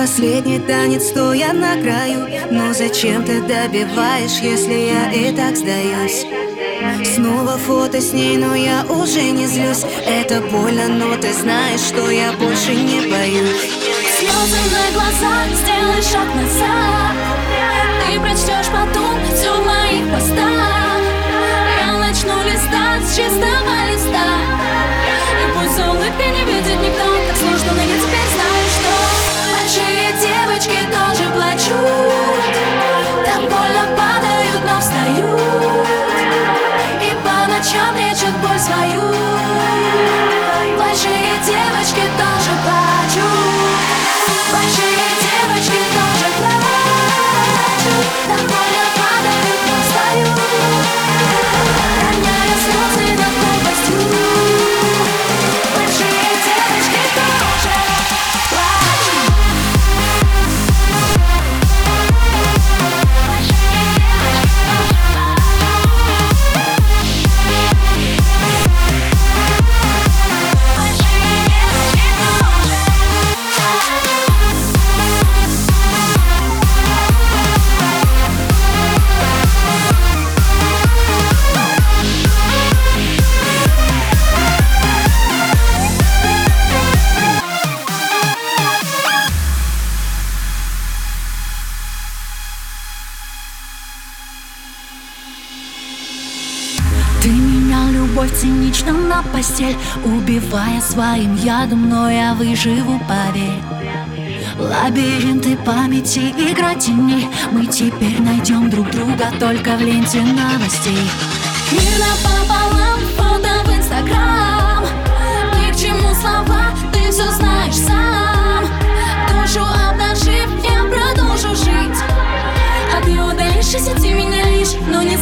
последний танец, стоя на краю. Но зачем ты добиваешь, если я и так сдаюсь? Снова фото с ней, но я уже не злюсь. Это больно, но ты знаешь, что я больше не боюсь. Слезы на глазах, сделай шаг назад. Ты прочтешь потом все ночам лечат боль свою. Большие девочки тоже любовь цинично на постель Убивая своим ядом, но я выживу, поверь. Лабиринты памяти, игра теней Мы теперь найдем друг друга только в ленте новостей. Мир напополам, фото в инстаграм Ни к чему слова,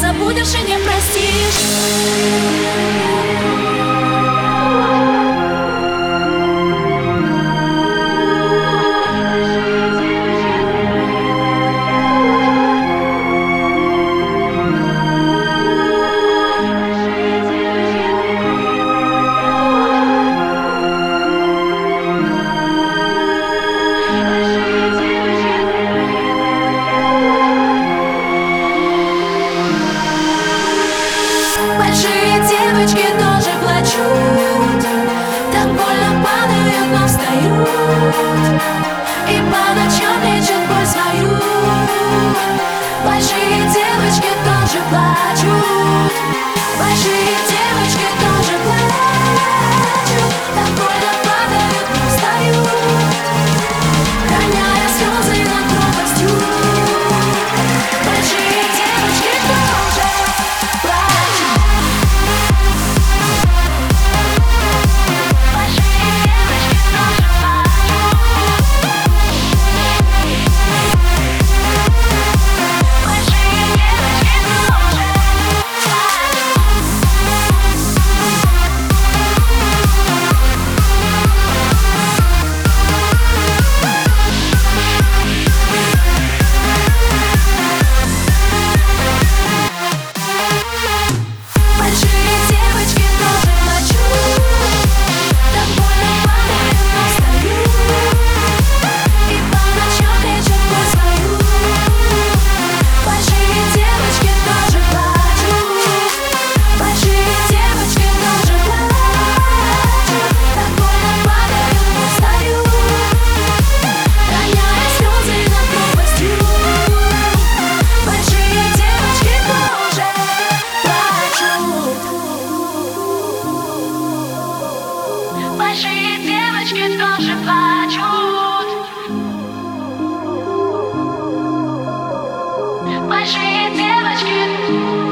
забудешь и не простишь большие девочки тоже плачут. Большие девочки.